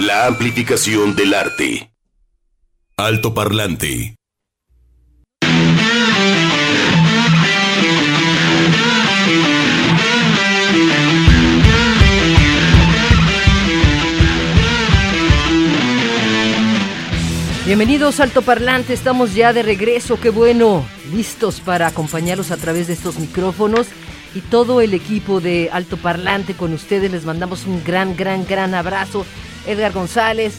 La amplificación del arte. Alto parlante. Bienvenidos Alto Parlante, estamos ya de regreso, qué bueno, listos para acompañarlos a través de estos micrófonos y todo el equipo de Alto Parlante con ustedes les mandamos un gran, gran, gran abrazo. Edgar González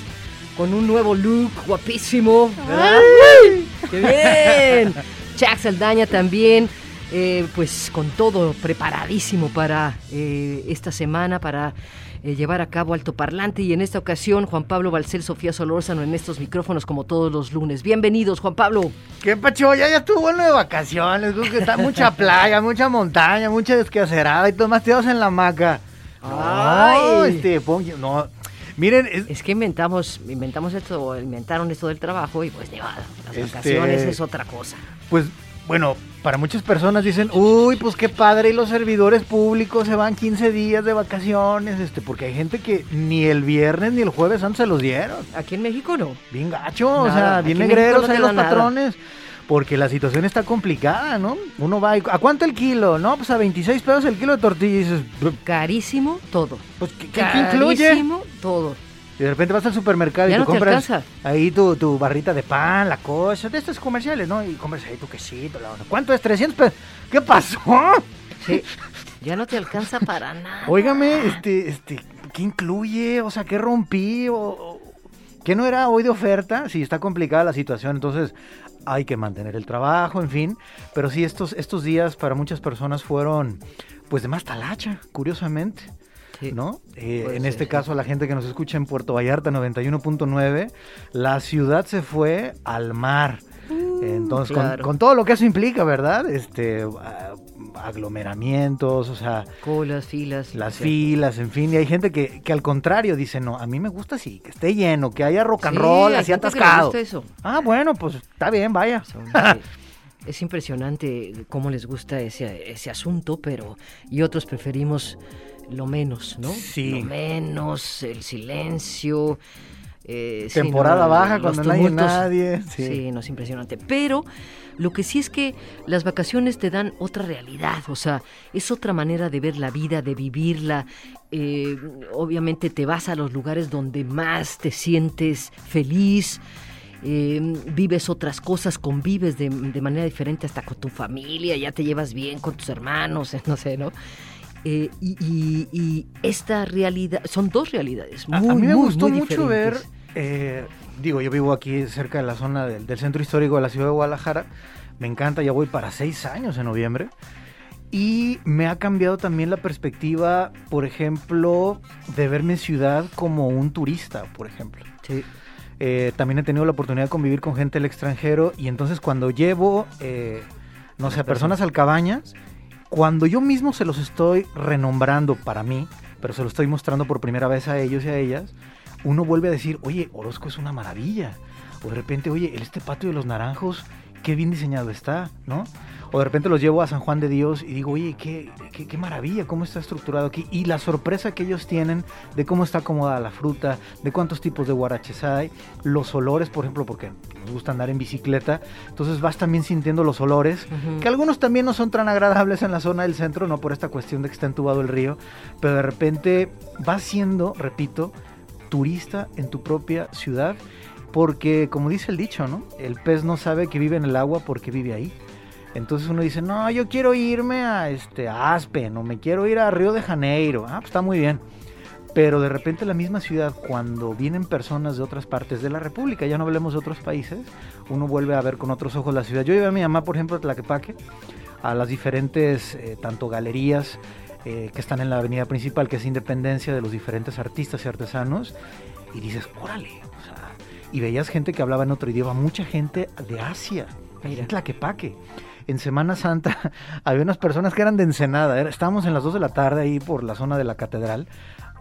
con un nuevo look guapísimo. ¡Qué bien! Chuck Saldaña también, eh, pues con todo preparadísimo para eh, esta semana, para eh, llevar a cabo Alto Parlante y en esta ocasión Juan Pablo Balcel, Sofía Solórzano en estos micrófonos como todos los lunes. Bienvenidos, Juan Pablo. ¿Qué pacho? Ya, ya estuvo bueno de vacaciones, que está mucha playa, mucha montaña, mucha desquacerada y todo más tirados en la hamaca. Ay. este, pon- no. Miren, es- Es que inventamos, inventamos esto, inventaron esto del trabajo y pues ni modo, las Este- vacaciones es otra cosa. pues, bueno, para muchas personas dicen, uy, pues qué padre, y los servidores públicos se van 15 días de vacaciones, este, porque hay gente que ni el viernes ni el jueves antes se los dieron. Aquí en México no. Bien gacho, o sea, bien negreros no los nada. Porque la situación está complicada, ¿no? Uno va y, ¿a cuánto el kilo? No, pues a 26 pesos el kilo de tortilla. Y dices, Carísimo todo. pues, ¿qué, incluye? Carísimo todo. Y de repente vas al supermercado Ya y tú no te compras alcanza. ahí tu, tu barrita de pan, la cosa, de estos comerciales, ¿no? Y compras ahí tu quesito, la onda. ¿Cuánto es? 300 pesos. ¿Qué pasó? Sí, ya no te alcanza para nada. Óigame, este, este, ¿qué incluye? O sea, ¿qué rompí? O, o- ¿Qué no era hoy de oferta? Sí, está complicada la situación, entonces hay que mantener el trabajo, en fin. Pero sí, estos, estos días para muchas personas fueron, pues, de más talacha, curiosamente. Sí. ¿no? Eh, en ser, este caso, la gente que nos escucha en Puerto Vallarta 91.9, la ciudad se fue al mar. Entonces, con- claro. con, todo lo que eso implica, ¿verdad? Este, aglomeramientos, o sea, Colas, filas. las sí. filas, en fin, y hay gente que, que al contrario dice, no, a mí me gusta así, que esté lleno, que haya rock and Sí, roll, así que le atascado. gusta eso. Ah, bueno, pues está bien, vaya. Es impresionante cómo les gusta ese, ese asunto, pero y otros preferimos lo menos, ¿no? Sí. Lo menos, el silencio. eh, sí, Temporada no, baja cuando no hay nadie, sí. Sí. no es impresionante. Pero lo que sí es que las vacaciones te dan otra realidad, o sea, es otra manera de ver la vida, de vivirla. eh, obviamente te vas a los lugares donde más te sientes feliz eh, vives otras cosas, convives de, de manera diferente hasta con tu familia, ya te llevas bien con tus hermanos, no sé, ¿no? Eh, y, y- y esta realidad, son dos realidades A- muy, a mí me muy, gustó muy mucho ver, eh, digo, yo vivo aquí cerca de la zona del, del centro histórico de la ciudad de Guadalajara, me encanta, ya voy para seis años en noviembre, y me ha cambiado también la perspectiva, por ejemplo, de ver mi ciudad como un turista, por ejemplo. Sí. Eh, también he tenido la oportunidad de convivir con gente del extranjero y entonces cuando llevo, eh, no sé, a personas al cabañas, cuando yo mismo se los estoy renombrando para mí, pero se lo estoy mostrando por primera vez a ellos y a ellas, uno vuelve a decir, oye, Orozco es una maravilla. O de repente, oye, este patio de los naranjos, qué bien diseñado está, ¿no? O de repente los llevo a San Juan de Dios y digo, oye, qué, qué, qué maravilla, cómo está estructurado aquí. Y la sorpresa que ellos tienen de cómo está acomodada la fruta, de cuántos tipos de guaraches hay, los olores, por ejemplo, porque nos gusta andar en bicicleta. Entonces vas también sintiendo los olores, que algunos también no son tan agradables en la zona del centro, no por esta cuestión de que está entubado el río, pero de repente vas siendo, repito, turista en tu propia ciudad, porque como dice el dicho, ¿no? El pez no sabe que vive en el agua porque vive ahí. Entonces uno dice, no, yo quiero irme a, este, Aspen o me quiero ir a Río de Janeiro. Ah, pues está muy bien. Pero de repente la misma ciudad, cuando vienen personas de otras partes de la República, ya no hablemos de otros países, uno vuelve a ver con otros ojos la ciudad. Yo llevé a mi mamá, por ejemplo, a Tlaquepaque, a las diferentes, eh, tanto galerías eh, que están en la avenida principal, que es Independencia, de los diferentes artistas y artesanos, y dices, órale, o sea, y veías gente que hablaba en otro idioma, mucha gente de Asia, Mira. Tlaquepaque. En Semana Santa había unas personas que eran de Ensenada, estábamos en las 2 de la tarde ahí por la zona de la catedral,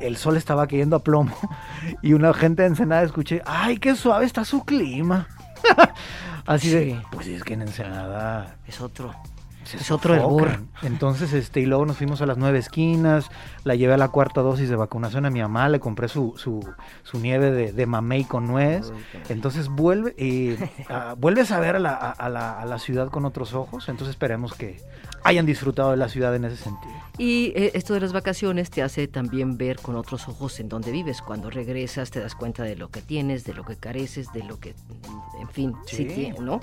el sol estaba cayendo a plomo y una gente de Ensenada escuché, ay, qué suave está su clima. Así de, pues es que en Ensenada Es otro. Es otro hervor. Entonces, este, y luego nos fuimos a las nueve esquinas, la llevé a la cuarta dosis de vacunación a mi mamá, le compré su, su, su nieve de, de mamey con nuez. Entonces vuelve, eh, ah, vuelves a ver a la, a- a la- a la ciudad con otros ojos. Entonces esperemos que hayan disfrutado de la ciudad en ese sentido. Y eh, esto de las vacaciones te hace también ver con otros ojos en dónde vives. Cuando regresas te das cuenta de lo que tienes, de lo que careces, de lo que, en fin, sí, Sí. tienes, ¿no?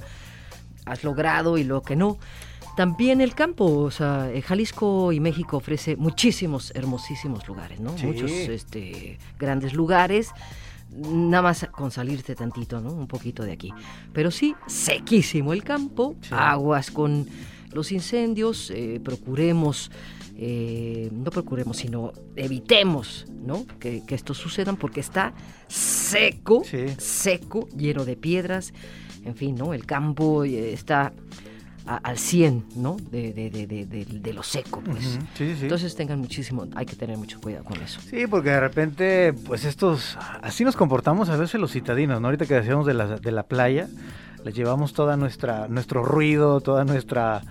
Has logrado y lo que no. También el campo, o sea, eh, Jalisco y México ofrece muchísimos hermosísimos lugares, ¿no? Sí. Muchos este, grandes lugares. Nada más con salirte tantito, ¿no? Un poquito de aquí. Pero sí, sequísimo el campo, Sí. aguas con los incendios, eh, procuremos, eh, no procuremos, sino evitemos, ¿no? Que, que esto sucedan porque está seco, Sí. seco, lleno de piedras, en fin, ¿no? El campo eh, está a- al 100, ¿no? De, de, de, de, lo seco, pues. Ujú, Sí, sí, sí. Entonces tengan muchísimo, hay que tener mucho cuidado con eso. Sí, porque de repente, pues estos, así nos comportamos a veces los citadinos, ¿no? Ahorita que decíamos de la, de la playa, les llevamos toda nuestra, nuestro ruido, toda nuestra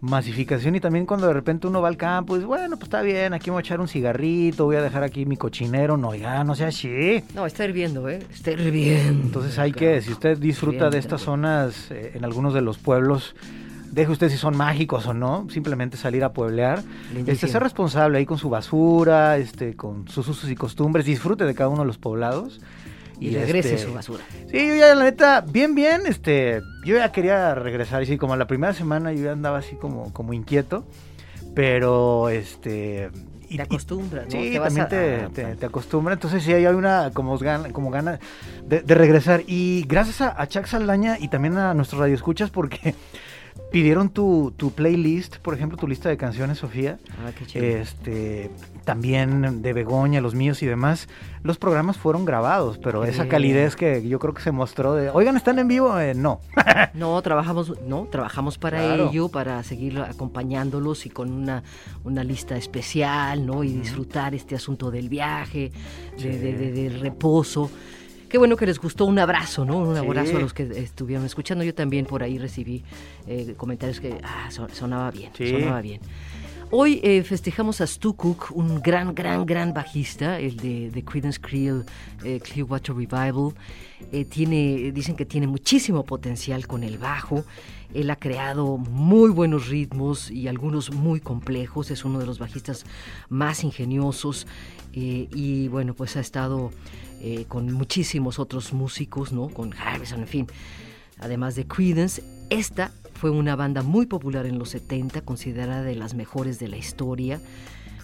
masificación y también cuando de repente uno va al campo y dice, bueno, pues está bien, aquí voy a echar un cigarrito, voy a dejar aquí mi cochinero, no, oiga, no sea así. No, está hirviendo, ¿eh? Está hirviendo. Entonces hay que, si usted disfruta de estas bien. zonas eh, en algunos de los pueblos, deje usted si son mágicos o no, simplemente salir a pueblear. Lindísimo. Este, ser responsable ahí con su basura, este, con sus usos y costumbres, disfrute de cada uno de los poblados. Y regrese este, su basura. Sí, yo ya la neta, bien, bien, este, yo ya quería regresar, y sí, como la primera semana yo ya andaba así como, como inquieto, pero este... y- Te acostumbras, ¿no? Sí, Te también a- te, a- te, te acostumbra. Entonces sí hay una como gana, como gana de, de regresar. Y gracias a, a Chuck Saldaña y también a nuestros radioescuchas porque pidieron tu, tu playlist, por ejemplo, tu lista de canciones, Sofía. Ah, qué chido. Este, también de Begoña, los míos y demás. Los programas fueron grabados, pero Qué esa bien. calidez que yo creo que se mostró de, oigan, ¿están en vivo? Eh, no. No, trabajamos, no, trabajamos para Claro. ello, para seguir acompañándolos y con una, una lista especial, ¿no? Y disfrutar este asunto del viaje, de, Sí. de- de- del reposo. Qué bueno que les gustó un abrazo, ¿no? Un Sí. abrazo a los que estuvieron escuchando. Yo también por ahí recibí eh, comentarios que ah, so- sonaba bien, Sí. sonaba bien. Hoy eh, festejamos a Stu Cook, un gran, gran, gran bajista, el de, de Creedence Creel, eh, Clearwater Revival. Eh, tiene, dicen que tiene muchísimo potencial con el bajo. Él ha creado muy buenos ritmos y algunos muy complejos. Es uno de los bajistas más ingeniosos. eh, y bueno, pues ha estado eh, con muchísimos otros músicos, ¿no? Con Harrison, en fin. Además de Creedence, esta fue una banda muy popular en los 70, considerada de las mejores de la historia.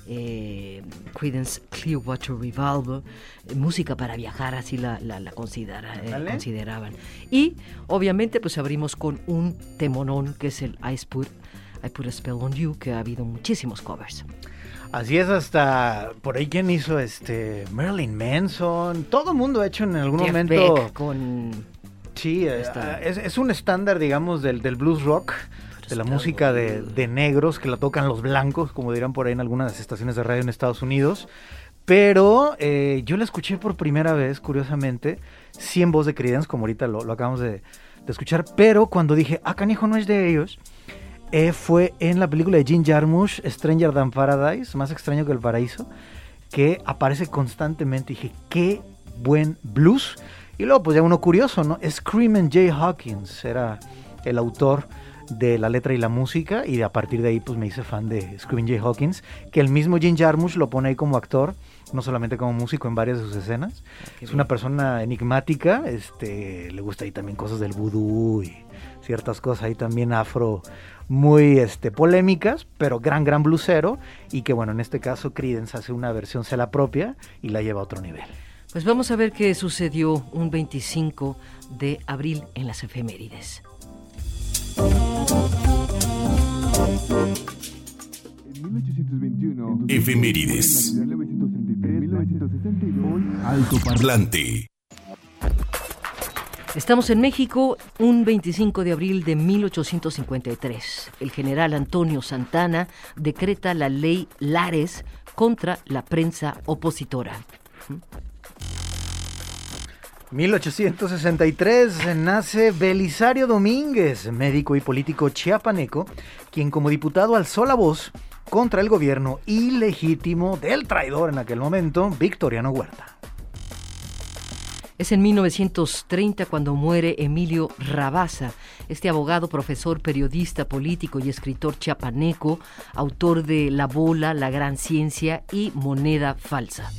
Eh, Creedence Clearwater Revival, eh, música para viajar, así la, la, la considera- eh, consideraban. Y obviamente pues abrimos con un temonón que es el I Put, I Put a Spell on You, que ha habido muchísimos covers. Así es, hasta por ahí quien hizo este Marilyn Manson. Todo el mundo ha hecho en algún Jeff momento. Beck con Sí, eh, Está- es, es un estándar, digamos, del, del blues rock, de la música de, de negros que la tocan los blancos, como dirán por ahí en algunas estaciones de radio en Estados Unidos. Pero eh, yo la escuché por primera vez, curiosamente, sí en voz de Creedence, como ahorita lo, lo acabamos de, de escuchar. Pero cuando dije, ah, canijo, no es de ellos, eh, fue en la película de Jim Jarmusch, Stranger Than Paradise, más extraño que el paraíso, que aparece constantemente. Dije, qué buen blues. Y luego, pues ya uno curioso, ¿no? Screaming Jay Hawkins era el autor de la letra y la música y a partir de ahí pues me hice fan de Screaming Jay Hawkins, que el mismo Jim Jarmusch lo pone ahí como actor, no solamente como músico en varias de sus escenas. qué Es una persona enigmática, este, le gusta ahí también cosas del vudú y ciertas cosas ahí también afro muy este, polémicas, pero gran, gran blusero y que bueno, en este caso Creedence hace una versión se la propia y la lleva a otro nivel. Pues vamos a ver qué sucedió un 25 de abril en las efemérides. En 1821. Efemérides. En 1933, 1962. Alto Parlante. Estamos en México un 25 de abril de 1853. El general Antonio Santana decreta la ley Lares contra la prensa opositora. 1863 nace Belisario Domínguez, médico y político chiapaneco, quien como diputado alzó la voz contra el gobierno ilegítimo del traidor en aquel momento, Victoriano Huerta. Es en 1930 cuando muere Emilio Rabasa, este abogado, profesor, periodista, político y escritor chiapaneco, autor de La Bola, La Gran Ciencia y Moneda Falsa.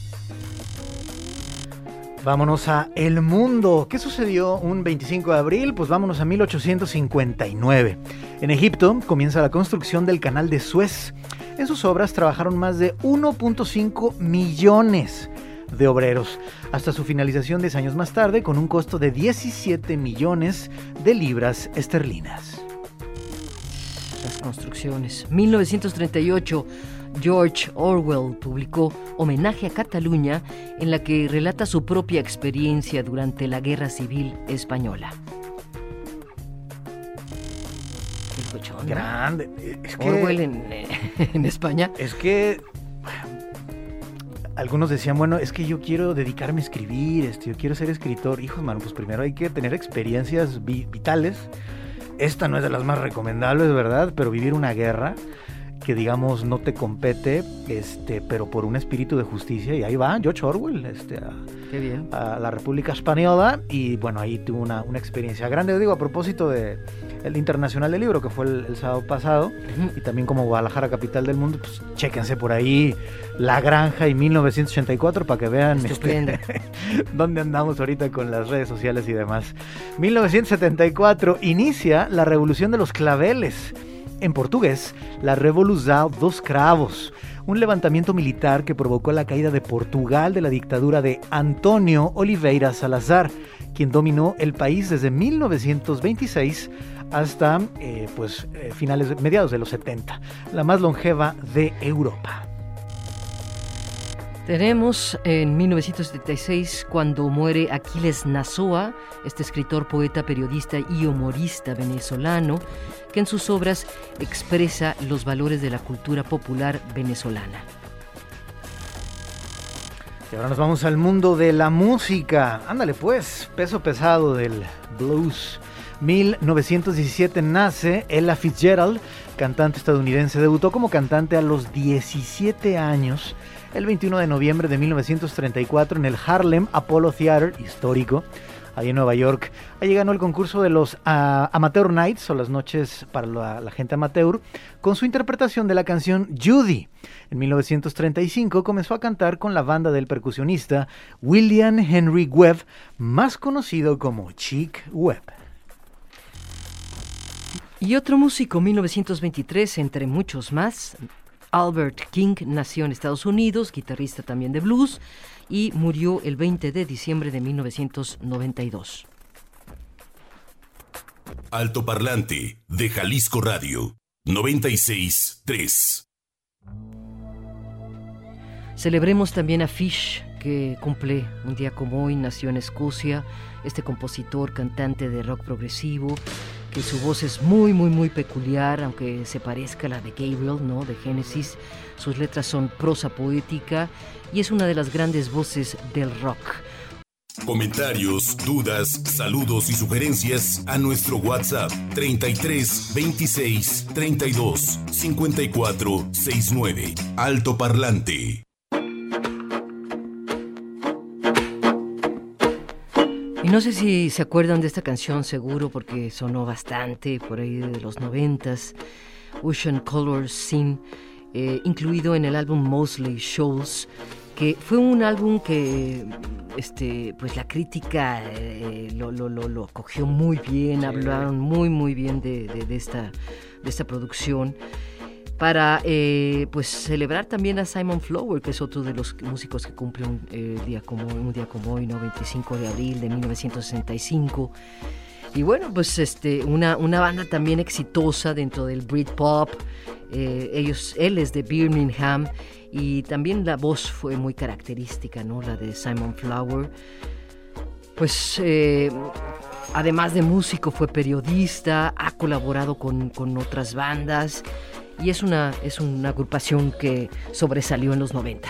Vámonos a El Mundo. ¿Qué sucedió un 25 de abril? Pues vámonos a 1859. En Egipto comienza la construcción del canal de Suez. En sus obras trabajaron más de 1.5 millones de obreros, hasta su finalización 10 años más tarde con un costo de 17 millones de libras esterlinas. Las construcciones. 1938, George Orwell publicó Homenaje a Cataluña, en la que relata su propia experiencia durante la Guerra Civil Española. Grande. Es que, Orwell en, eh, en España. es que algunos decían, bueno, es que yo quiero dedicarme a escribir, este, yo quiero ser escritor. Hijos, mano, pues primero hay que tener experiencias vi- vitales. Esta no es de las más recomendables, ¿verdad? Pero vivir una guerra que digamos no te compete, este, pero por un espíritu de justicia. Y ahí va George Orwell, este, a, Qué bien. a la República Española y bueno, ahí tuvo una, una experiencia grande. Digo, a propósito de el Internacional del Libro, que fue el, el sábado pasado, Ujú. y también como Guadalajara, capital del mundo, pues chéquense por ahí La Granja y 1984 para que vean este, dónde andamos ahorita con las redes sociales y demás. 1974 inicia la revolución de los claveles. En portugués, la Revolução dos Cravos, un levantamiento militar que provocó la caída de Portugal de la dictadura de Antonio Oliveira Salazar, quien dominó el país desde 1926 hasta eh, pues, eh, finales, mediados de los 70, la más longeva de Europa. Tenemos en 1976 cuando muere Aquiles Nazoa, este escritor, poeta, periodista y humorista venezolano, que en sus obras expresa los valores de la cultura popular venezolana. Y ahora nos vamos al mundo de la música. Ándale pues, peso pesado del blues. 1917 nace Ella Fitzgerald, cantante estadounidense. Debutó como cantante a los 17 años, el 21 de noviembre de 1934 en el Harlem Apollo Theater, histórico, ahí en Nueva York. Allí ganó el concurso de los ah, Amateur Nights, o las noches para la, la gente amateur, con su interpretación de la canción Judy. En 1935 comenzó a cantar con la banda del percusionista William Henry Webb, más conocido como Chick Webb. Y otro músico, 1923, entre muchos más, Albert King, nació en Estados Unidos, guitarrista también de blues, y murió el 20 de diciembre de 1992. Altoparlante de Jalisco Radio 96.3. Celebremos también a Fish, que cumple un día como hoy, nació en Escocia, este compositor, cantante de rock progresivo, que su voz es muy, muy, muy peculiar, aunque se parezca a la de Gabriel, ¿no? De Genesis. Sus letras son prosa poética y es una de las grandes voces del rock. Comentarios, dudas, saludos y sugerencias a nuestro WhatsApp 33 26 32 54 69. Altoparlante. Y no sé si se acuerdan de esta canción, seguro, porque sonó bastante por ahí de los noventas. Ocean Colors Scene, eh, incluido en el álbum Mosley Shoals, que fue un álbum que este, pues la crítica eh, lo, lo, lo, lo cogió muy bien, Sí. hablaron muy muy bien de, de- de esta, de esta producción para eh, pues celebrar también a Simon Flower, que es otro de los músicos que cumple un, eh, día, como, un día como hoy, ¿no? 25 de abril de 1965. Y bueno, pues este, una, una banda también exitosa dentro del Britpop. Eh, ellos, él es de Birmingham y también la voz fue muy característica, ¿no? La de Simon Flower. Pues eh, además de músico fue periodista, ha colaborado con, con otras bandas y es una, es una agrupación que sobresalió en los 90.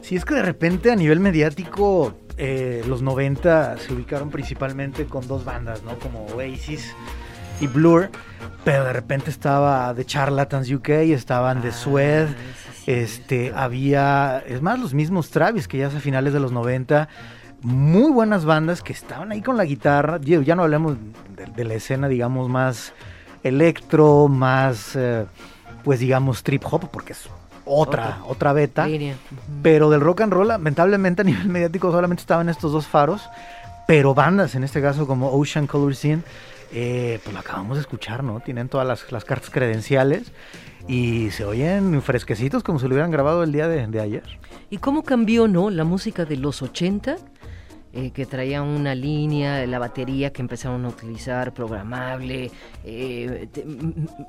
Si es que de repente a nivel mediático eh, los 90 se ubicaron principalmente con dos bandas, ¿no? Como Oasis y Blur, pero de repente estaba The Charlatans UK, estaban The Suede, Ah, sí, sí, este, había, es más, los mismos Travis, que ya a finales de los 90, muy buenas bandas que estaban ahí con la guitarra, ya no hablemos de, de la escena, digamos, más electro, más, eh, pues digamos, trip hop, porque es otra, otra beta. Pero del rock and roll, lamentablemente a nivel mediático solamente estaban estos dos faros. Pero bandas, en este caso como Ocean Color Scene, eh, pues lo acabamos de escuchar, ¿no? Tienen todas las, las cartas credenciales y se oyen fresquecitos como si lo hubieran grabado el día de, de ayer. ¿Y cómo cambió, no? La música de los 80, eh, que traía una línea, la batería que empezaron a utilizar, programable, eh, te-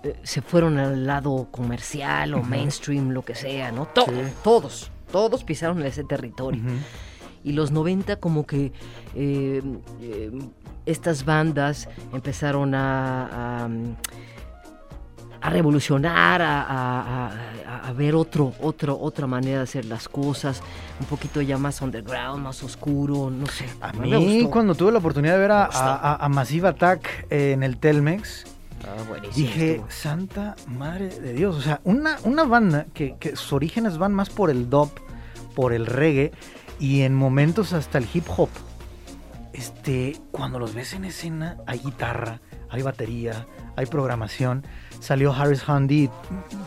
eh, se fueron al lado comercial o mainstream, lo que sea, ¿no? To- Sí. Todos, todos pisaron ese territorio. Ujú. Y los 90 como que eh, estas bandas empezaron a, a, a revolucionar, a, a- a- a ver otro, otro, otra manera de hacer las cosas, un poquito ya más underground, más oscuro, no sé. A me mí, gustó. cuando tuve la oportunidad de ver a, Massive Attack eh, en el Telmex, Ah, Dije, estuvo. santa madre de Dios. O sea, una, una banda que, que sus orígenes van más por el dub, por el reggae y en momentos hasta el hip hop. Este, cuando los ves en escena, hay guitarra, hay batería, hay programación. Salió Harris Handy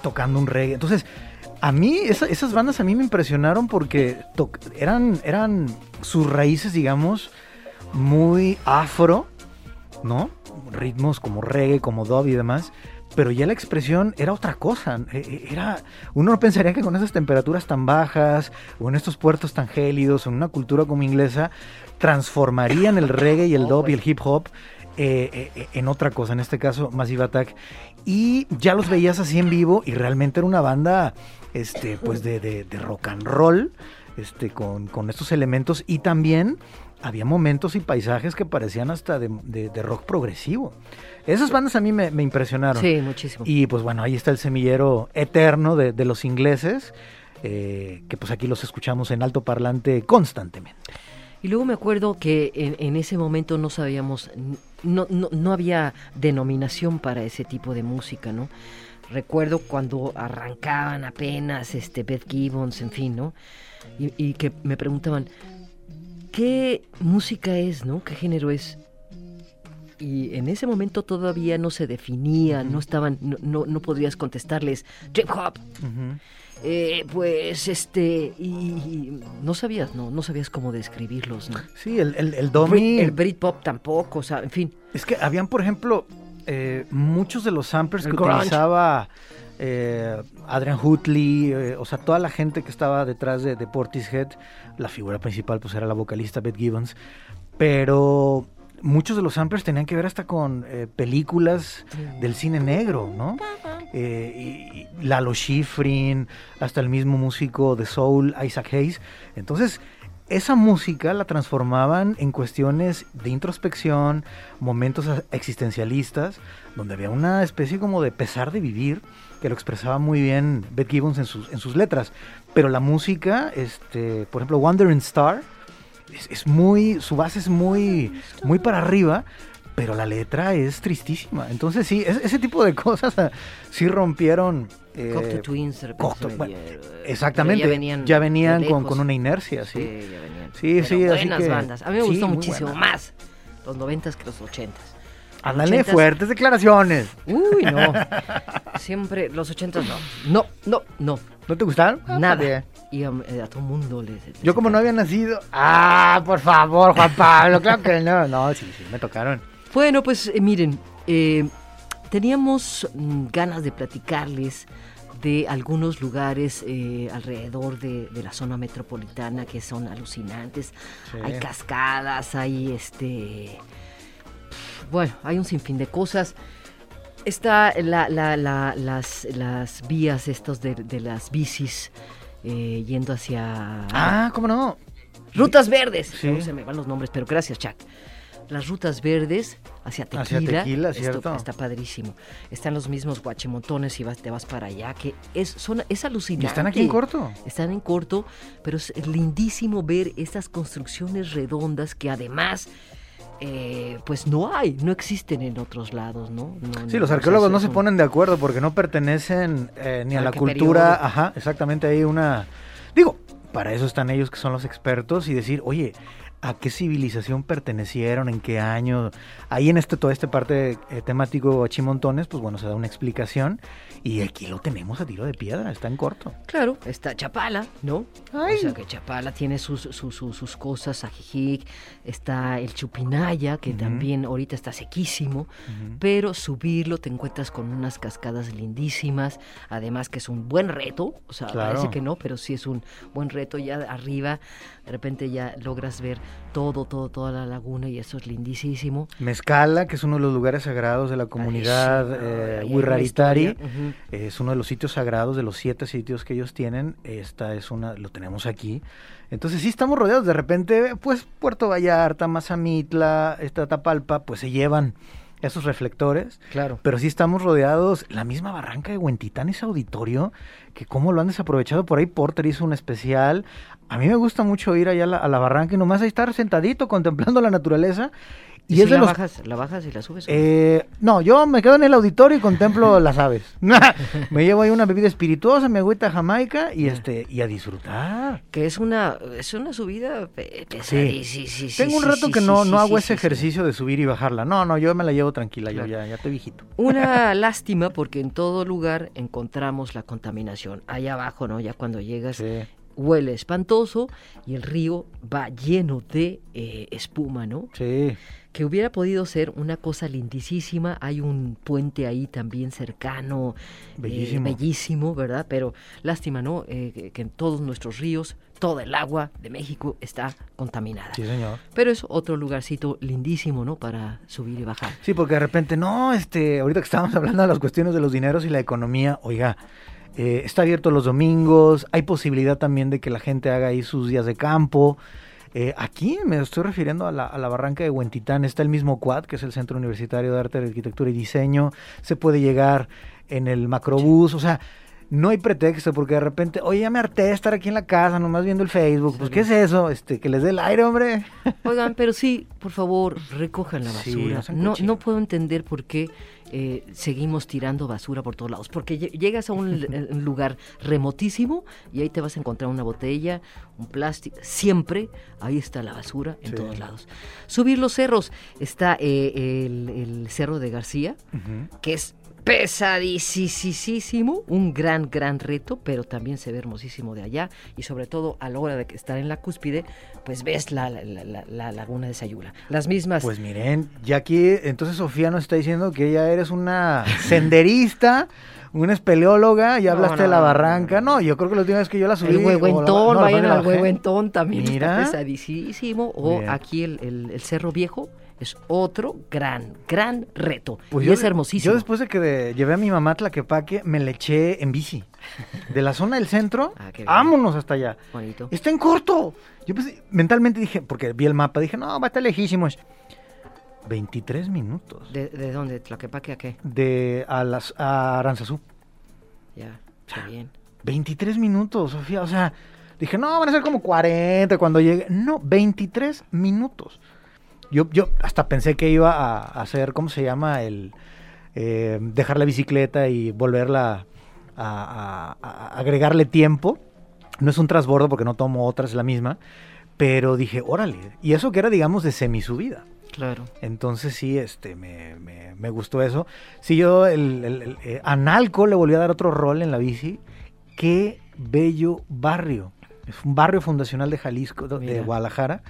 tocando un reggae. Entonces, a mí, esa- esas bandas a mí me impresionaron porque eran, eran sus raíces, digamos, muy afro, ¿no? Ritmos como reggae, como dub y demás. Pero ya la expresión era otra cosa. eh, eh, Era, uno no pensaría que con esas temperaturas tan bajas, o en estos puertos tan gélidos, o en una cultura como inglesa, transformarían el reggae y el dub y el hip hop eh, eh, eh, en otra cosa. En este caso, Massive Attack. Y ya los veías así en vivo y realmente era una banda, este, pues de, de- de rock and roll, este, con, con estos elementos y también había momentos y paisajes que parecían hasta de, de- de rock progresivo. Esas bandas a mí me, me impresionaron. Sí, muchísimo. Y pues bueno, ahí está el semillero eterno de, de los ingleses, eh, que pues aquí los escuchamos en alto parlante constantemente. Y luego me acuerdo que en, en ese momento no sabíamos, no, no, no había denominación para ese tipo de música, ¿no? Recuerdo cuando arrancaban apenas este Beth Gibbons, en fin, ¿no? Y, y que me preguntaban, ¿qué música es, no? ¿Qué género es? Y en ese momento todavía no se definía, no estaban, no, no, no podrías contestarles trip hop, eh, pues este, y, no sabías, no, no sabías cómo describirlos, ¿no? Sí, el, el, el Brit- Domi... el Britpop tampoco, o sea, en fin. Es que habían, por ejemplo, eh, muchos de los samplers El que grunge. utilizaba eh, Adrian Hutley, eh, o sea, toda la gente que estaba detrás de, de Portishead, la figura principal pues era la vocalista Beth Gibbons, pero muchos de los samplers tenían que ver hasta con eh, películas del cine negro, ¿no? Eh, y, Lalo Schifrin, hasta el mismo músico de soul, Isaac Hayes. Entonces, esa música la transformaban en cuestiones de introspección, momentos existencialistas, donde había una especie como de pesar de vivir, que lo expresaba muy bien Beth Gibbons en sus, en sus letras. Pero la música, este, por ejemplo, Wandering Star, es, es muy, su base es muy, muy para arriba, pero la letra es tristísima. Entonces sí, es- ese tipo de cosas ah, sí rompieron. eh, Cocteau Twins, Cocteau- bueno, eh, exactamente, ya venían, ya venían de con, con una inercia, sí. Sí, ya venían. Sí, Pero sí, así buenas que- bandas. A mí me sí, gustó muchísimo buena. más los noventas que los ochentas. Ándale, fuertes declaraciones. Uy, no. Siempre, los ochentas no. No, no, no. ¿No te gustaron? Ah, Nada. bien. Y a, eh, a todo mundo les, les Yo como no había nacido. Ah, por favor, Juan Pablo, claro que no. No, sí, sí, me tocaron. Bueno, pues eh, miren, eh, teníamos mm, ganas de platicarles de algunos lugares eh, alrededor de, de la zona metropolitana que son alucinantes. Sí. Hay cascadas, hay este... Bueno, hay un sinfín de cosas. Está la, la- la- las, las vías estos de, de las bicis eh, yendo hacia... Ah, ¿cómo no? Rutas verdes. Sí. No se me van los nombres, pero gracias, Chuck. las rutas verdes hacia Tequila. Hacia Tequila, Esto ¿cierto? está padrísimo. Están los mismos guachimontones y vas, te vas para allá, que es, son, es ¿Y alucinante. están aquí en corto? Están en corto, pero es lindísimo ver estas construcciones redondas que además, eh, pues no hay, no existen en otros lados, ¿no? No, Sí, no, los arqueólogos no se un- ponen de acuerdo porque no pertenecen eh, ni a ¿A la cultura. periodo? Ajá, exactamente. Hay una. Digo, para eso están ellos que son los expertos y decir, oye, ¿a qué civilización pertenecieron? ¿En qué año? Ahí en este todo este parte eh, temático Chimontones, pues bueno, se da una explicación y aquí lo tenemos a tiro de piedra, está en corto. Claro, está Chapala, ¿no? Ay. O sea que Chapala tiene sus, sus, sus, sus cosas, Ajijic, está el Chupinaya, que también ahorita está sequísimo, pero subirlo te encuentras con unas cascadas lindísimas, además que es un buen reto, o sea, Claro. parece que no, pero sí es un buen reto, ya arriba de repente ya logras ver todo, todo, toda la laguna y eso es lindísimo. Mezcala, que es uno de los lugares sagrados de la comunidad eh, es uno de los sitios sagrados, de los siete sitios que ellos tienen, esta es una, lo tenemos aquí. Entonces sí estamos rodeados, de repente, pues Puerto Vallarta, Mazamitla, esta Tapalpa, pues se llevan esos reflectores, Claro. pero sí estamos rodeados, la misma barranca de Huentitán, ese auditorio, que cómo lo han desaprovechado, por ahí Porter hizo un especial, a mí me gusta mucho ir allá a la, a la barranca y nomás ahí estar sentadito contemplando la naturaleza, y, si es de la los bajas, la bajas y la subes. eh, no, yo me quedo en el auditorio y contemplo las aves. me llevo ahí una bebida espirituosa, mi agüita jamaica y este y a disfrutar. Que es una, es una subida. Sí, sí, sí, Tengo un rato que no, no hago ese ejercicio de subir y bajarla. No, no, yo me la llevo tranquila, yo ya, ya estoy viejito. Una lástima porque en todo lugar encontramos la contaminación. Allá abajo, ¿no? Ya cuando llegas huele espantoso y el río va lleno de eh, espuma, ¿no? Sí. Que hubiera podido ser una cosa lindísima. Hay un puente ahí también cercano. eh, Bellísimo. bellísimo, ¿verdad? Pero lástima, ¿no? Eh, que, que en todos nuestros ríos, toda el agua de México está contaminada. Sí, señor. Pero es otro lugarcito lindísimo, ¿no? Para subir y bajar. Sí, porque de repente, no, este, ahorita que estábamos hablando de las cuestiones de los dineros y la economía, oiga, eh, está abierto los domingos, hay posibilidad también de que la gente haga ahí sus días de campo. Eh, aquí me estoy refiriendo a la, a la barranca de Huentitán, está el mismo CUAD, que es el Centro Universitario de Arte, Arquitectura y Diseño, se puede llegar en el macrobús, o sea, no hay pretexto, porque de repente, oye, ya me harté de estar aquí en la casa, nomás viendo el Facebook, pues, ¿qué es eso? Este, que les dé el aire, hombre. Oigan, pero sí, por favor, recojan la basura. no no puedo entender por qué eh, seguimos tirando basura por todos lados. Porque lle- llegas a un, lugar remotísimo y ahí te vas a encontrar una botella, un plástico. Siempre ahí está la basura en Sí. todos lados. Subir los cerros. Está eh, el, el Cerro de García, que es pesadísimo, un gran, gran reto, pero también se ve hermosísimo de allá y sobre todo a la hora de que estar en la cúspide, pues ves la, la- la- la- la laguna de Sayula. Las mismas... Pues miren, ya aquí, entonces Sofía nos está diciendo que ella eres una senderista, una espeleóloga, ya hablaste no, de la barranca. no, yo creo que la última vez que yo la subí... el huehuentón, vayan al huehuentón, también Mira. está pesadísimo. O Bien. aquí el, el- el Cerro Viejo es otro gran, gran reto. Pues y yo es hermosísimo. Yo después de que de- llevé a mi mamá a Tlaquepaque, me le eché en bici. De la zona del centro, Ah, vámonos hasta allá. Bonito. Está en corto. Yo pensé- mentalmente dije, porque vi el mapa, dije, no, va a estar lejísimos. 23 minutos. ¿De, de dónde? ¿De Tlaquepaque a qué? De a, las, a Aranzazú. Ya, está bien. 23 minutos, Sofía. O sea, dije, no, van a ser como 40 cuando llegue. No, 23 minutos. Yo, yo hasta pensé que iba a hacer, ¿cómo se llama? El eh, dejar la bicicleta y volverla a, a- a agregarle tiempo. No es un transbordo porque no tomo otra, es la misma. Pero dije, órale. Y eso que era, digamos, de semisubida. Claro. Entonces sí, este, me, me- me gustó eso. Sí, yo el, el- el- eh, Analco le volví a dar otro rol en la bici. Qué bello barrio. Es un barrio fundacional de Jalisco, de Mira. Guadalajara.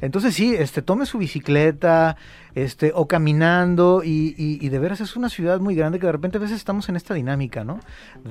Entonces sí, este, tome su bicicleta, este, o caminando, y, y- y de veras es una ciudad muy grande que de repente a veces estamos en esta dinámica, ¿no?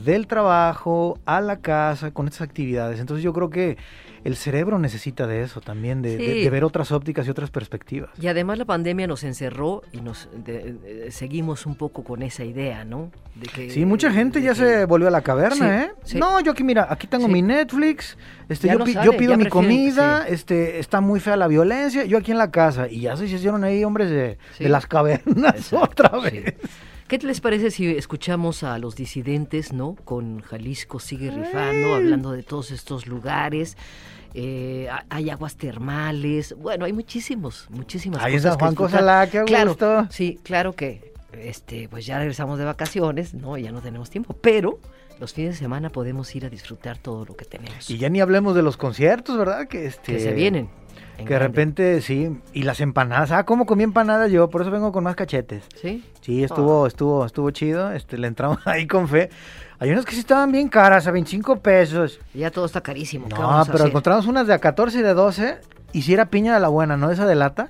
Del trabajo a la casa, con estas actividades. Entonces yo creo que el cerebro necesita de eso también, de, de- Sí. de ver otras ópticas y otras perspectivas. Y además la pandemia nos encerró y nos de- seguimos un poco con esa idea, ¿no? De que, Sí, mucha gente ya que- se volvió a la caverna, Sí, ¿eh? sí. No, yo aquí, mira, aquí tengo mi Netflix, Este, yo, no pi- salen, yo pido mi comida, este, está muy fea la violencia, yo aquí en la casa. Y ya se hicieron ahí hombres de, las cavernas otra sí. vez. ¿Qué les parece si escuchamos a los disidentes, no? Con Jalisco sigue rifando, hablando de todos estos lugares. Eh, ha- hay aguas termales. Bueno, hay muchísimos, muchísimas Ahí cosas que Juan. Cosalá, qué claro, gusto. Sí, claro que este, pues ya regresamos de vacaciones, ¿no? Ya no tenemos tiempo, pero los fines de semana podemos ir a disfrutar todo lo que tenemos. Y ya ni hablemos de los conciertos, ¿verdad? Que, este, que se vienen. En Que de repente, sí. Y las empanadas. Ah, ¿cómo comí empanadas yo? Por eso vengo con más cachetes. ¿Sí? Sí, estuvo, Ah. estuvo, estuvo chido. Este, le entramos ahí con fe. Hay unas que sí estaban bien caras, a 25 pesos. Ya todo está carísimo. ¿qué No, vamos a pero hacer? encontramos unas de a 14 y de 12. Y si era piña de la buena, ¿no? Esa de lata.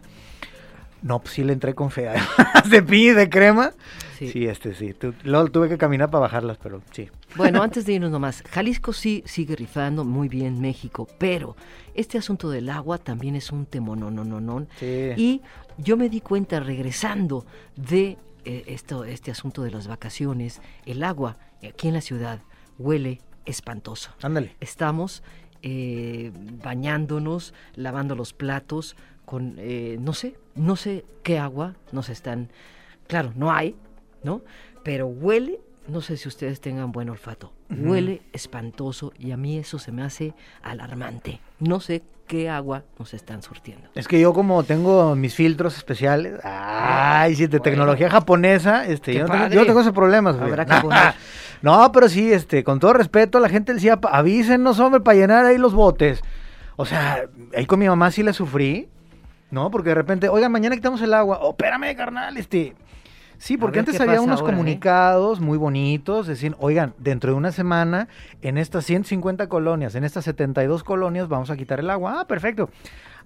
No, pues sí le entré con fe. Además de piña y de crema. Sí. Sí, este sí. Tu- Luego tuve que caminar para bajarlas, pero sí. Bueno, antes de irnos nomás, Jalisco sí sigue rifando muy bien México, pero este asunto del agua también es un temononononón. Sí. Y yo me di cuenta regresando de eh, esto, este asunto de las vacaciones, el agua aquí en la ciudad huele espantoso. Ándale. Estamos eh, bañándonos, lavando los platos con, eh, no sé, no sé qué agua nos están, claro, no hay, ¿no? Pero huele, no sé si ustedes tengan buen olfato, huele espantoso y a mí eso se me hace alarmante. No sé qué agua nos están surtiendo. Es que yo como tengo mis filtros especiales, ay, sí, de Bueno. tecnología japonesa, este, yo no, tengo, padre. yo no tengo ese problema. Habrá que poner. no, pero sí, este, con todo respeto, la gente decía, "Pa- avísenos, hombre, para llenar ahí los botes. O sea, ahí con mi mamá sí le sufrí, ¿no? Porque de repente, oigan, mañana quitamos el agua. Oh, espérame, carnal, este... Sí, porque antes había unos ahora, ¿eh? comunicados muy bonitos, decir, oigan, dentro de una semana, en estas 150 colonias, en estas 72 colonias, vamos a quitar el agua. Ah, perfecto.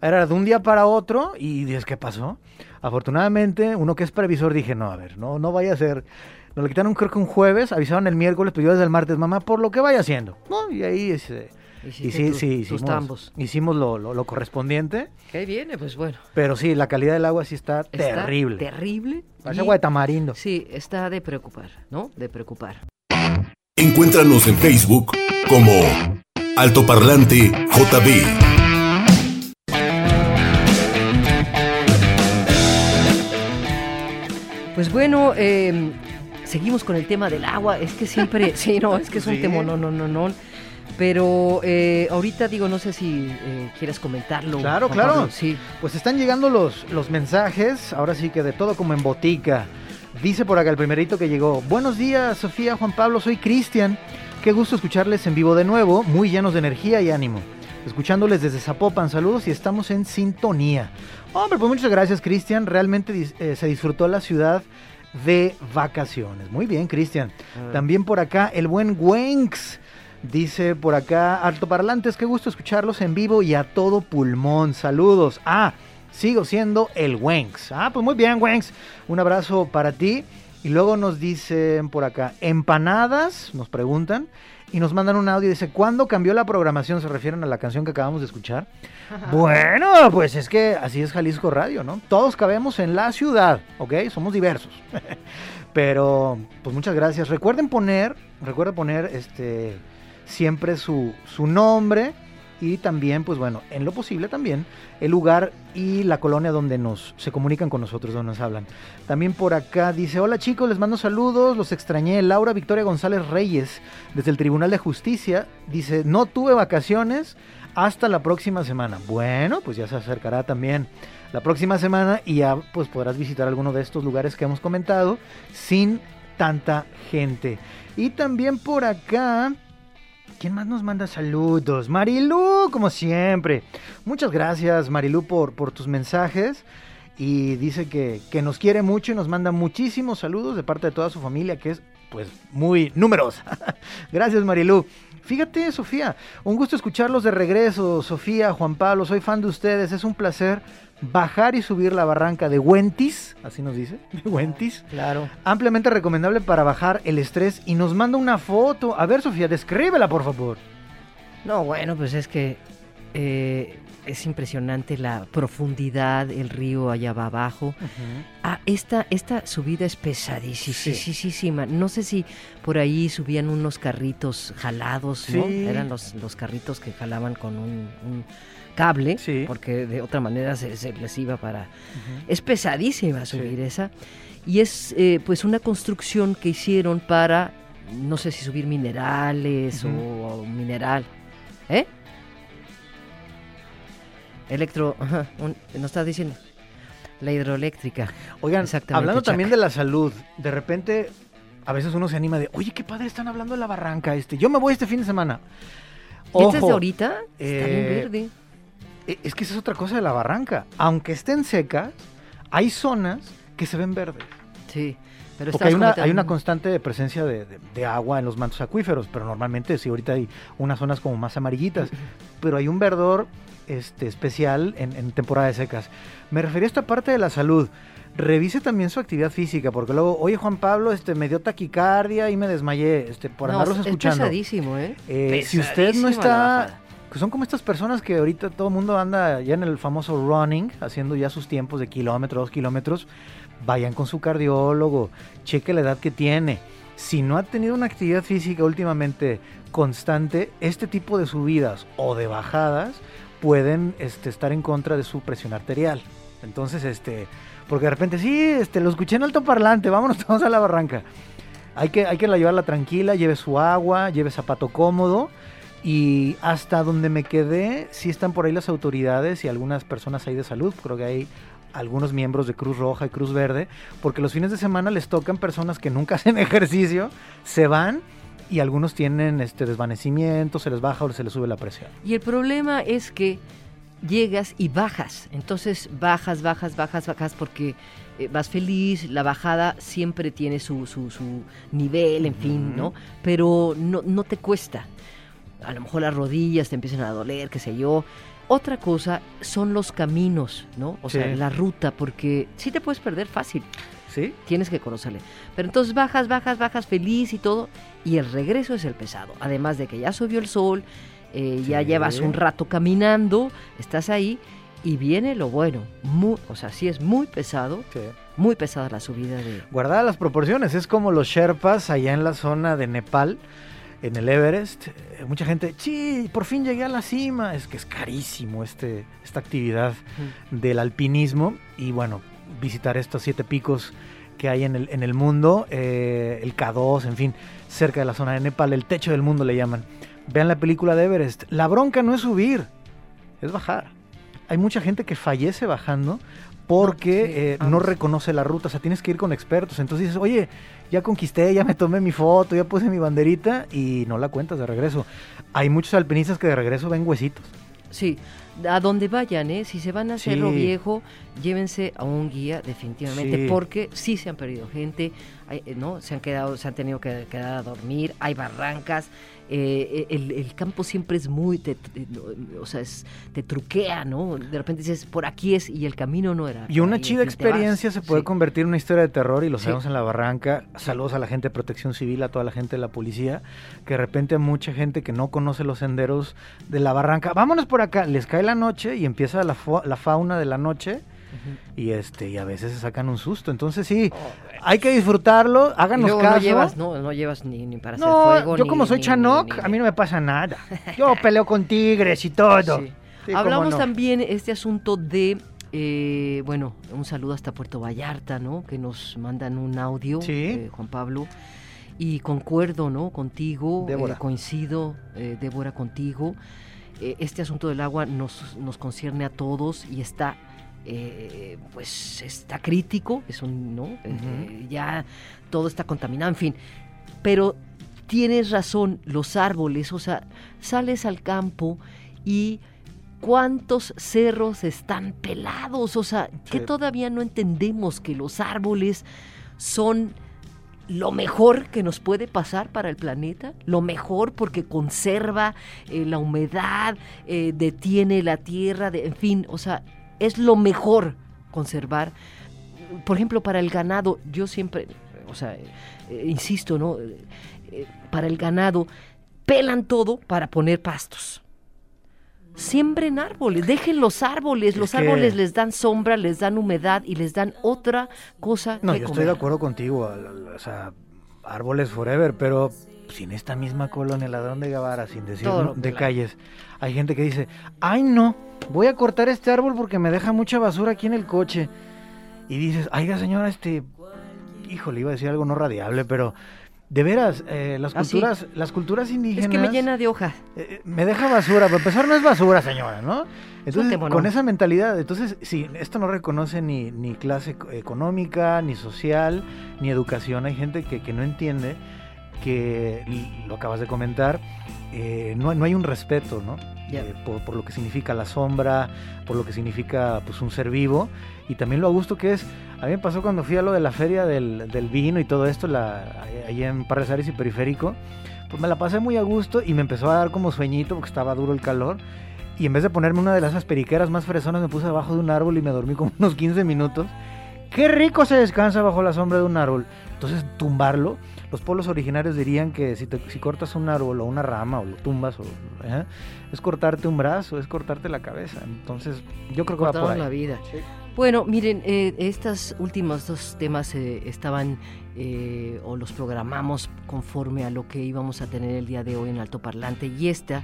Era de un día para otro y dices, ¿qué pasó? Afortunadamente, uno que es previsor dije, no, a ver, no, no vaya a ser. Nos lo quitaron creo que un jueves, avisaron el miércoles, pero yo desde el martes, mamá, por lo que vaya haciendo. ¿no? Y ahí y sí, tu- sí, tus hicimos, tambos. hicimos lo, lo- lo correspondiente, ¿Qué viene? Pues bueno. pero sí, la calidad del agua sí está, está terrible. Terrible. Parece agua de tamarindo. Sí, está de preocupar, ¿no? De preocupar. Encuéntranos en Facebook como Altoparlante JB. Pues bueno, eh, seguimos con el tema del agua. Es que siempre, sí, no, es que es un Sí. tema, no, no, no, no. Pero eh, ahorita digo, no sé si eh, quieres comentarlo. Claro, Juan claro. Pablo. Sí, Pues están llegando los, los mensajes, ahora sí que de todo como en botica. Dice por acá el primerito que llegó. Buenos días, Sofía, Juan Pablo, soy Cristian. Qué gusto escucharles en vivo de nuevo, muy llenos de energía y ánimo. Escuchándoles desde Zapopan, saludos y estamos en sintonía. Hombre, pues muchas gracias, Cristian. Realmente eh, se disfrutó la ciudad de vacaciones. Muy bien, Cristian. También por acá el buen Wenx. Dice por acá, altoparlantes, qué gusto escucharlos en vivo y a todo pulmón. Saludos. Ah, sigo siendo el Wenx. Ah, pues muy bien, Wenx. Un abrazo para ti. Y luego nos dicen por acá, empanadas, nos preguntan. Y nos mandan un audio y dice, ¿cuándo cambió la programación? Se refieren a la canción que acabamos de escuchar. Bueno, pues es que así es Jalisco Radio, ¿no? Todos cabemos en la ciudad, ¿ok? Somos diversos. Pero, pues muchas gracias. Recuerden poner, recuerden poner este siempre su, su nombre y también, pues bueno, en lo posible también el lugar y la colonia donde nos se comunican con nosotros, donde nos hablan. También por acá dice, hola chicos, les mando saludos, los extrañé. Laura Victoria González Reyes, desde el Tribunal de Justicia, dice, no tuve vacaciones hasta la próxima semana. Bueno, pues ya se acercará también la próxima semana y ya pues podrás visitar alguno de estos lugares que hemos comentado sin tanta gente. Y también por acá, ¿quién más nos manda saludos? Marilú, como siempre. Muchas gracias Marilú por, por tus mensajes. Y dice que, que nos quiere mucho y nos manda muchísimos saludos de parte de toda su familia, que es pues muy numerosa. gracias Marilú. Fíjate, Sofía, un gusto escucharlos de regreso. Sofía, Juan Pablo, soy fan de ustedes. Es un placer bajar y subir la barranca de Wentis, así nos dice, de Wentis. claro. Ampliamente recomendable para bajar el estrés y nos manda una foto. A ver, Sofía, descríbela, por favor. No, bueno, pues es que eh, es impresionante la profundidad, el río allá va abajo. Ah, esta, esta subida es pesadísima. No sé si por ahí subían unos carritos jalados, ¿no? Sí. Eran los, los carritos que jalaban con un, un cable, Sí. porque de otra manera se, se les iba para... Es pesadísima subir esa. Y es eh, pues una construcción que hicieron para, no sé si subir minerales o, o mineral. ¿Eh? Electro, ajá, un- nos está diciendo. La hidroeléctrica. Oigan, Exactamente, hablando también de la salud, de repente a veces uno se anima de, oye, qué padre están hablando de la barranca este. Yo me voy este fin de semana. ¿Y este es de Ojo, ahorita? Está bien eh, verde. e- Es que esa es otra cosa de la barranca. Aunque estén secas, hay zonas que se ven verdes. Sí. Pero Porque hay una, hay una constante presencia de, de- de agua en los mantos acuíferos, pero normalmente sí, ahorita hay unas zonas como más amarillitas, pero hay un verdor este, especial en, en temporada de secas. Me refería a esta parte de la salud. Revise también su actividad física, porque luego, oye Juan Pablo, este, me dio taquicardia y me desmayé este, por No, andarlos es escuchando. pesadísimo, ¿eh? Eh, si usted no está, son como estas personas que ahorita todo el mundo anda ya en el famoso running, haciendo ya sus tiempos de kilómetro, dos kilómetros, vayan con su cardiólogo, cheque la edad que tiene. Si no ha tenido una actividad física últimamente constante, este tipo de subidas o de bajadas pueden este, estar en contra de su presión arterial. Entonces, este, porque de repente, sí, este, lo escuché en alto parlante, vámonos todos a la barranca. Hay que, hay que la llevarla tranquila, lleve su agua, lleve zapato cómodo. Y hasta donde me quedé, sí están por ahí las autoridades y algunas personas ahí de salud. Creo que hay algunos miembros de Cruz Roja y Cruz Verde, porque los fines de semana les tocan personas que nunca hacen ejercicio, se van y algunos tienen este desvanecimiento, se les baja o se les sube la presión. Y el problema es que llegas y bajas. Entonces bajas, bajas, bajas, bajas porque eh, vas feliz, la bajada siempre tiene su, su, su nivel, en fin. ¿no? Pero no, no te cuesta. A lo mejor las rodillas te empiezan a doler, qué sé yo. Otra cosa son los caminos, ¿no? O sea, la ruta, porque sí te puedes perder fácil ¿Sí? tienes que conocerle. Pero entonces bajas, bajas, bajas feliz y todo, y el regreso es el pesado. Además de que ya subió el sol, eh, ya llevas un rato caminando, estás ahí, y viene lo bueno. Muy, o sea, sí es muy pesado, Sí. muy pesada la subida de... Guardadas las proporciones, es como los Sherpas allá en la zona de Nepal, en el Everest. Eh, Mucha gente, sí, por fin llegué a la cima. Es que es carísimo este, esta actividad del alpinismo y bueno, visitar estos siete picos que hay en el, en el mundo, eh, el K2, en fin, cerca de la zona de Nepal, el techo del mundo le llaman. Vean la película de Everest. La bronca no es subir, es bajar. Hay mucha gente que fallece bajando porque Sí, eh, no reconoce la ruta, o sea, tienes que ir con expertos. Entonces dices, oye, ya conquisté, ya me tomé mi foto, ya puse mi banderita y no la cuentas de regreso. Hay muchos alpinistas que de regreso ven huesitos. Sí, a donde vayan, ¿eh? Si se van a Cerro Sí. Viejo, llévense a un guía definitivamente, Sí. porque sí se han perdido gente, hay- eh, ¿no? Se han quedado, se han tenido que quedar a dormir, hay barrancas, eh, el, el campo siempre es muy, te, te- no, o sea, es- te truquea, ¿no? De repente dices, por aquí es, y el camino no era. Y una chida experiencia se puede Sí. convertir en una historia de terror y lo sabemos en la barranca. Saludos a la gente de protección civil, a toda la gente de la policía, que de repente mucha gente que no conoce los senderos de la barranca, vámonos por acá, les cae la noche y empieza la, la fauna de la noche y este y a veces se sacan un susto. Entonces sí, hay que disfrutarlo, háganos luego caso. no llevas, no, no llevas ni, ni para hacer No, fuego. yo ni- como soy ni- a mí no me pasa nada. Yo peleo con tigres y todo. Sí. Sí, cómo Hablamos no. también este asunto de, eh, bueno, un saludo hasta Puerto Vallarta, ¿no? Que nos mandan un audio, Sí. eh, Juan Pablo. Y concuerdo, ¿no? Contigo, Débora. eh, coincido, eh, Débora, contigo. Eh, este asunto del agua nos, nos concierne a todos y está, eh, pues, está crítico, es un, ¿no? Ya todo está contaminado, en fin. Pero tienes razón, los árboles, o sea, sales al campo y cuántos cerros están pelados, o sea, que todavía no entendemos que los árboles son lo mejor que nos puede pasar para el planeta, lo mejor porque conserva eh, la humedad, eh, detiene la tierra, de- en fin, o sea, es lo mejor conservar. Por ejemplo, para el ganado, yo siempre, o sea, eh, insisto, ¿no? Para el ganado, pelan todo para poner pastos. Siembren árboles, dejen los árboles, Es los que- árboles les dan sombra, les dan humedad y les dan otra cosa No, que yo comer. estoy de acuerdo contigo, o sea, árboles forever, pero si en esta misma colonia, Ladrón de Guevara, sin decir no- de calles, hay gente que dice, ay no, voy a cortar este árbol porque me deja mucha basura aquí en el coche. Y dices, aiga señora, este, híjole, iba a decir algo no radiable, pero de veras, eh, las Ah, sí. culturas, las culturas indígenas... Es que me llena de hoja. Eh, me deja basura, para empezar no es basura, señora, ¿no? Entonces, con esa mentalidad, entonces, sí, esto no reconoce ni, ni clase eco- económica, ni social, ni educación. Hay gente que, que no entiende que, lo acabas de comentar, eh, no, no hay un respeto, ¿no? Eh, por, lo que significa la sombra, por lo que significa pues un ser vivo, y también lo a gusto que es. A mí me pasó cuando fui a lo de la feria del, vino y todo esto, ahí en Parres Aires y Periférico, pues me la pasé muy a gusto y me empezó a dar como sueñito porque estaba duro el calor. Y en vez de ponerme una de esas periqueras más fresonas, me puse debajo de un árbol y me dormí como unos 15 minutos. Qué rico se descansa bajo la sombra de un árbol. Entonces, tumbarlo, los pueblos originarios dirían que si, te- si cortas un árbol o una rama o lo tumbas, o, ¿eh? es cortarte un brazo, es cortarte la cabeza. Entonces, yo creo que va por cortaron ahí. la vida. Bueno, miren, eh, estos últimos dos temas eh, estaban eh, o los programamos conforme a lo que íbamos a tener el día de hoy en Alto Parlante y esta,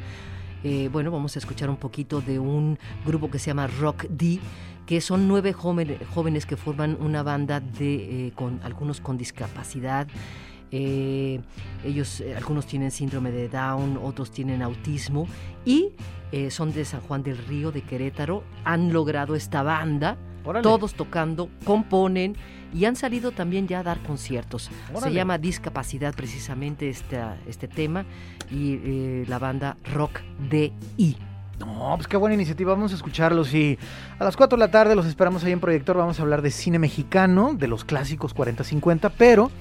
eh, bueno, vamos a escuchar un poquito de un grupo que se llama Rock D, que son nueve jóvenes, jóvenes que forman una banda de eh, con algunos con discapacidad. Eh, ellos, eh, algunos tienen síndrome de Down, otros tienen autismo y eh, son de San Juan del Río, de Querétaro. Han logrado esta banda, Órale. todos tocando, componen y han salido también ya a dar conciertos. Se Órale. llama Discapacidad precisamente esta, este tema y eh, la banda Rock DI. No, pues qué buena iniciativa, vamos a escucharlos y a las 4 de la tarde los esperamos ahí en Proyector, vamos a hablar de cine mexicano, de los clásicos 40-50, pero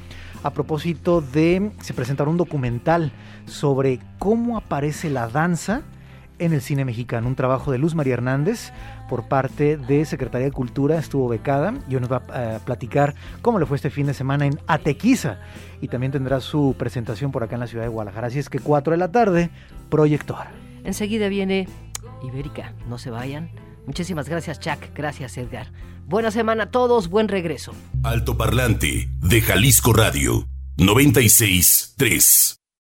a propósito de, se presentará un documental sobre cómo aparece la danza en el cine mexicano, un trabajo de Luz María Hernández por parte de Secretaría de Cultura, estuvo becada y hoy nos va a platicar cómo le fue este fin de semana en Atequiza y también tendrá su presentación por acá en la ciudad de Guadalajara, así es que 4 de la tarde, Proyector. Enseguida viene Ibérica, no se vayan. Muchísimas gracias Chuck, gracias Edgar. Buena semana a todos, buen regreso. Alto Parlante de Jalisco Radio 96 3.